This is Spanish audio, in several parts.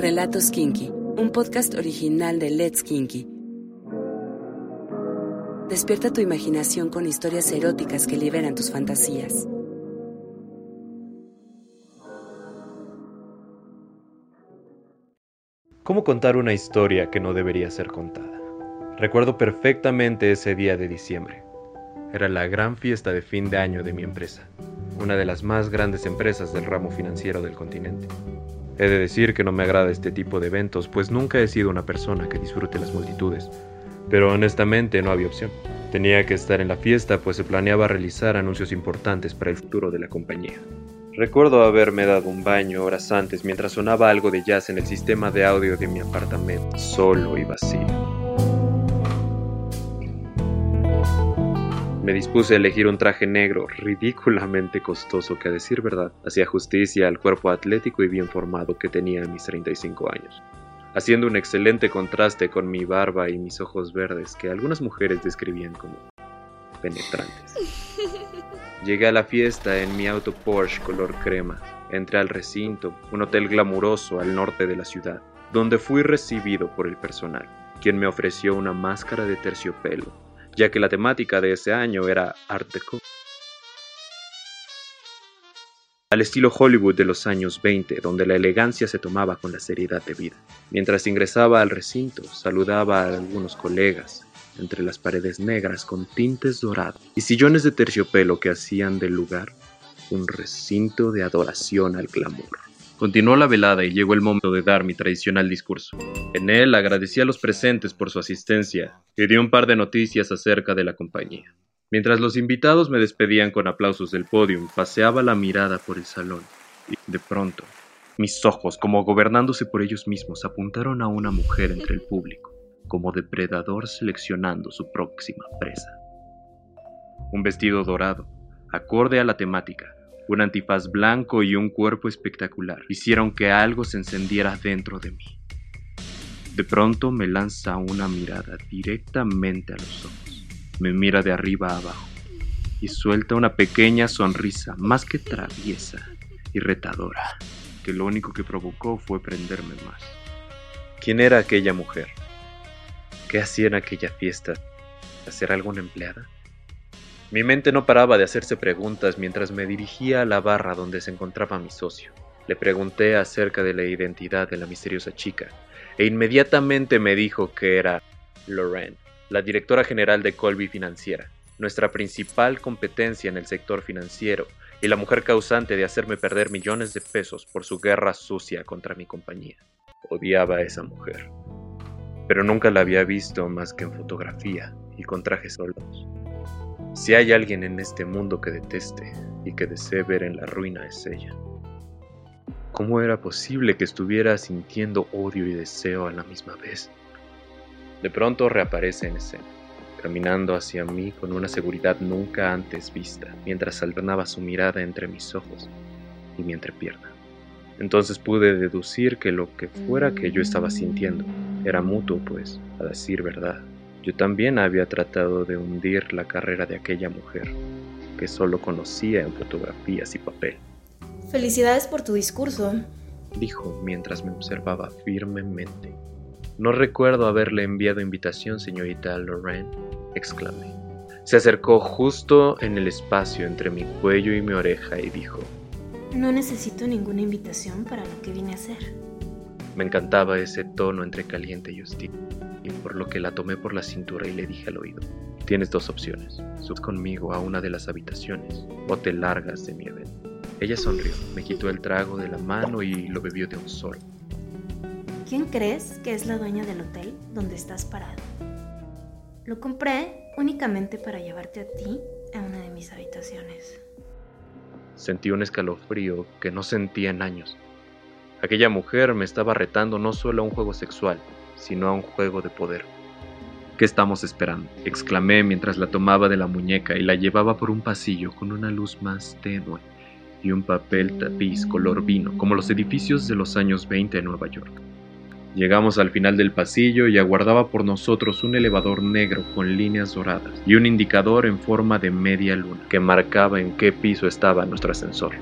Relatos Kinky, un podcast original de Let's Kinky. Despierta tu imaginación con historias eróticas que liberan tus fantasías. ¿Cómo contar una historia que no debería ser contada? Recuerdo perfectamente ese día de diciembre. Era la gran fiesta de fin de año de mi empresa, una de las más grandes empresas del ramo financiero del continente. He de decir que no me agrada este tipo de eventos, pues nunca he sido una persona que disfrute las multitudes, pero honestamente no había opción. Tenía que estar en la fiesta, pues se planeaba realizar anuncios importantes para el futuro de la compañía. Recuerdo haberme dado un baño horas antes mientras sonaba algo de jazz en el sistema de audio de mi apartamento, solo y vacío. Me dispuse a elegir un traje negro ridículamente costoso que a decir verdad hacía justicia al cuerpo atlético y bien formado que tenía a mis 35 años, haciendo un excelente contraste con mi barba y mis ojos verdes que algunas mujeres describían como penetrantes. Llegué a la fiesta en mi auto Porsche color crema. Entré al recinto, un hotel glamuroso al norte de la ciudad, donde fui recibido por el personal, quien me ofreció una máscara de terciopelo, ya que la temática de ese año era Art Deco. Al estilo Hollywood de los años 20, donde la elegancia se tomaba con la seriedad de vida. Mientras ingresaba al recinto, saludaba a algunos colegas, entre las paredes negras con tintes dorados y sillones de terciopelo que hacían del lugar un recinto de adoración al glamour. Continuó la velada y llegó el momento de dar mi tradicional discurso. En él agradecí a los presentes por su asistencia y di un par de noticias acerca de la compañía. Mientras los invitados me despedían con aplausos del podium, paseaba la mirada por el salón y, de pronto, mis ojos, como gobernándose por ellos mismos, apuntaron a una mujer entre el público como depredador seleccionando su próxima presa. Un vestido dorado, acorde a la temática, un antifaz blanco y un cuerpo espectacular hicieron que algo se encendiera dentro de mí. De pronto me lanza una mirada directamente a los ojos. Me mira de arriba a abajo y suelta una pequeña sonrisa más que traviesa y retadora, que lo único que provocó fue prenderme más. ¿Quién era aquella mujer? ¿Qué hacía en aquella fiesta? ¿Hacer alguna empleada? Mi mente no paraba de hacerse preguntas mientras me dirigía a la barra donde se encontraba mi socio. Le pregunté acerca de la identidad de la misteriosa chica, e inmediatamente me dijo que era Lorraine, la directora general de Colby Financiera, nuestra principal competencia en el sector financiero y la mujer causante de hacerme perder millones de pesos por su guerra sucia contra mi compañía. Odiaba a esa mujer pero nunca la había visto más que en fotografía y con trajes solos. Si hay alguien en este mundo que deteste y que desee ver en la ruina es ella. ¿Cómo era posible que estuviera sintiendo odio y deseo a la misma vez? De pronto reaparece en escena, caminando hacia mí con una seguridad nunca antes vista, mientras alternaba su mirada entre mis ojos y mi entrepierna. Entonces pude deducir que lo que fuera que yo estaba sintiendo era mutuo, pues, a decir verdad. Yo también había tratado de hundir la carrera de aquella mujer, que solo conocía en fotografías y papel. Felicidades por tu discurso, dijo mientras me observaba firmemente. No recuerdo haberle enviado invitación, señorita Lorraine, exclamé. Se acercó justo en el espacio entre mi cuello y mi oreja y dijo, No necesito ninguna invitación para lo que vine a hacer. Me encantaba ese tono entre caliente y hostil, y por lo que la tomé por la cintura y le dije al oído, tienes dos opciones, sub conmigo a una de las habitaciones o te largas de mi evento. Ella sonrió, me quitó el trago de la mano y lo bebió de un sorbo. ¿Quién crees que es la dueña del hotel donde estás parado? Lo compré únicamente para llevarte a ti a una de mis habitaciones. Sentí un escalofrío que no sentía en años. Aquella mujer me estaba retando no solo a un juego sexual, sino a un juego de poder. ¿Qué estamos esperando? exclamé mientras la tomaba de la muñeca y la llevaba por un pasillo con una luz más tenue y un papel tapiz color vino, como los edificios de los años 20 en Nueva York. Llegamos al final del pasillo y aguardaba por nosotros un elevador negro con líneas doradas y un indicador en forma de media luna que marcaba en qué piso estaba nuestro ascensor.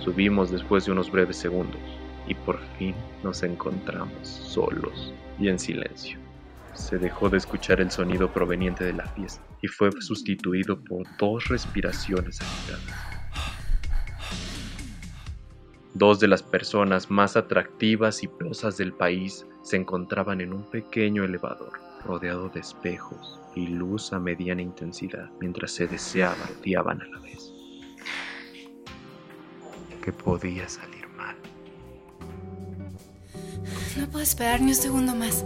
Subimos después de unos breves segundos. Y por fin nos encontramos solos y en silencio. Se dejó de escuchar el sonido proveniente de la fiesta y fue sustituido por dos respiraciones agitadas. Dos de las personas más atractivas y posas del país se encontraban en un pequeño elevador rodeado de espejos y luz a mediana intensidad mientras se deseaban y a la vez. ¿Qué podía salir No puedo esperar ni un segundo más.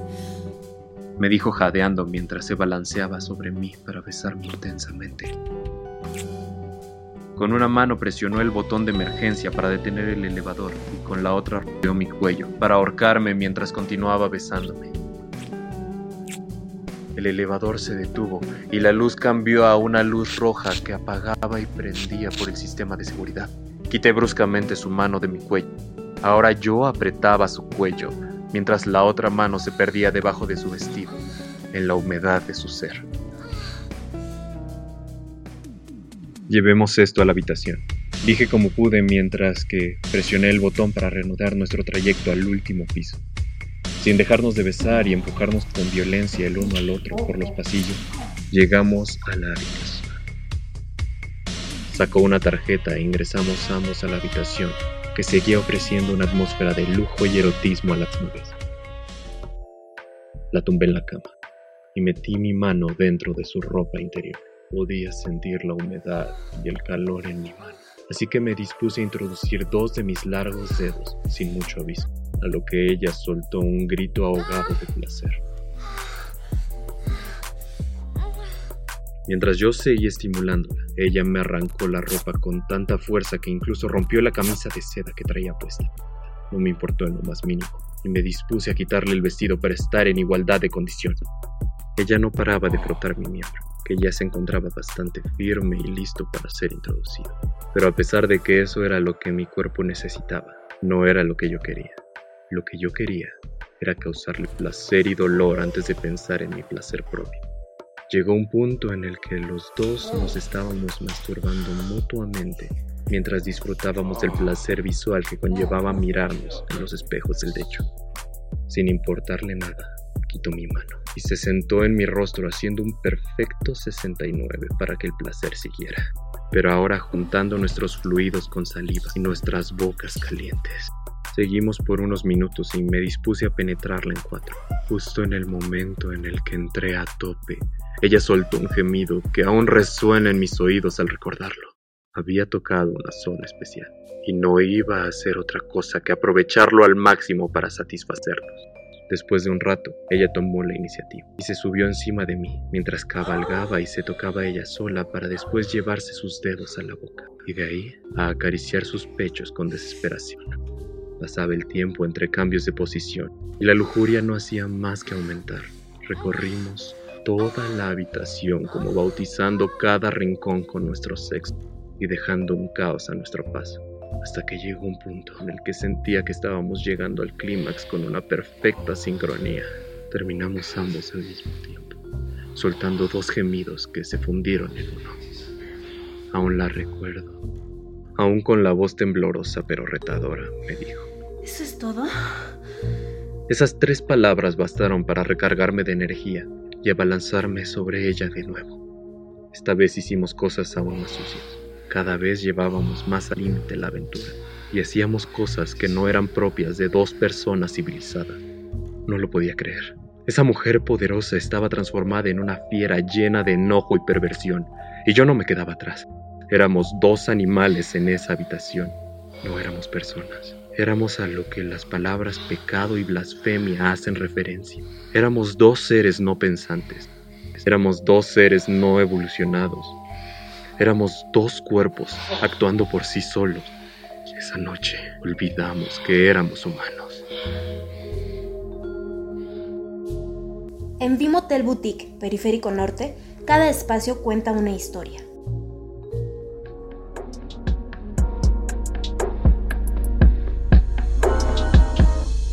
Me dijo jadeando mientras se balanceaba sobre mí para besarme intensamente. Con una mano presionó el botón de emergencia para detener el elevador y con la otra rodeó mi cuello para ahorcarme mientras continuaba besándome. El elevador se detuvo y la luz cambió a una luz roja que apagaba y prendía por el sistema de seguridad. Quité bruscamente su mano de mi cuello. Ahora yo apretaba su cuello mientras la otra mano se perdía debajo de su vestido, en la humedad de su ser. Llevemos esto a la habitación. Dije como pude mientras que presioné el botón para reanudar nuestro trayecto al último piso. Sin dejarnos de besar y empujarnos con violencia el uno al otro por los pasillos, llegamos a la habitación. Sacó una tarjeta e ingresamos ambos a la habitación, que seguía ofreciendo una atmósfera de lujo y erotismo a las nubes. La tumbé en la cama y metí mi mano dentro de su ropa interior. Podía sentir la humedad y el calor en mi mano, así que me dispuse a introducir dos de mis largos dedos sin mucho aviso, a lo que ella soltó un grito ahogado de placer. Mientras yo seguía estimulándola, ella me arrancó la ropa con tanta fuerza que incluso rompió la camisa de seda que traía puesta. No me importó en lo más mínimo, y me dispuse a quitarle el vestido para estar en igualdad de condiciones. Ella no paraba de frotar mi miembro que ya se encontraba bastante firme y listo para ser introducido. Pero a pesar de que eso era lo que mi cuerpo necesitaba, no era lo que yo quería. Lo que yo quería era causarle placer y dolor antes de pensar en mi placer propio. Llegó un punto en el que los dos nos estábamos masturbando mutuamente mientras disfrutábamos del placer visual que conllevaba mirarnos en los espejos del techo. Sin importarle nada, quitó mi mano y se sentó en mi rostro haciendo un perfecto 69 para que el placer siguiera, pero ahora juntando nuestros fluidos con saliva y nuestras bocas calientes. Seguimos por unos minutos y me dispuse a penetrarla en cuatro. Justo en el momento en el que entré a tope, ella soltó un gemido que aún resuena en mis oídos al recordarlo. Había tocado una zona especial y no iba a hacer otra cosa que aprovecharlo al máximo para satisfacernos. Después de un rato, ella tomó la iniciativa y se subió encima de mí mientras cabalgaba y se tocaba ella sola para después llevarse sus dedos a la boca y de ahí a acariciar sus pechos con desesperación. Pasaba el tiempo entre cambios de posición y la lujuria no hacía más que aumentar. Recorrimos toda la habitación como bautizando cada rincón con nuestro sexo y dejando un caos a nuestro paso hasta que llegó un punto en el que sentía que estábamos llegando al clímax con una perfecta sincronía. Terminamos ambos al mismo tiempo, soltando dos gemidos que se fundieron en uno. Aún la recuerdo, aún con la voz temblorosa pero retadora, me dijo. ¿Eso es todo? Esas tres palabras bastaron para recargarme de energía y abalanzarme sobre ella de nuevo. Esta vez hicimos cosas aún más sucias. Cada vez llevábamos más al límite la aventura y hacíamos cosas que no eran propias de dos personas civilizadas. No lo podía creer. Esa mujer poderosa estaba transformada en una fiera llena de enojo y perversión, y yo no me quedaba atrás. Éramos dos animales en esa habitación. No éramos personas. Éramos a lo que las palabras pecado y blasfemia hacen referencia. Éramos dos seres no pensantes. Éramos dos seres no evolucionados. Éramos dos cuerpos actuando por sí solos. Esa noche olvidamos que éramos humanos. En Vimotel Boutique, Periférico Norte, cada espacio cuenta una historia.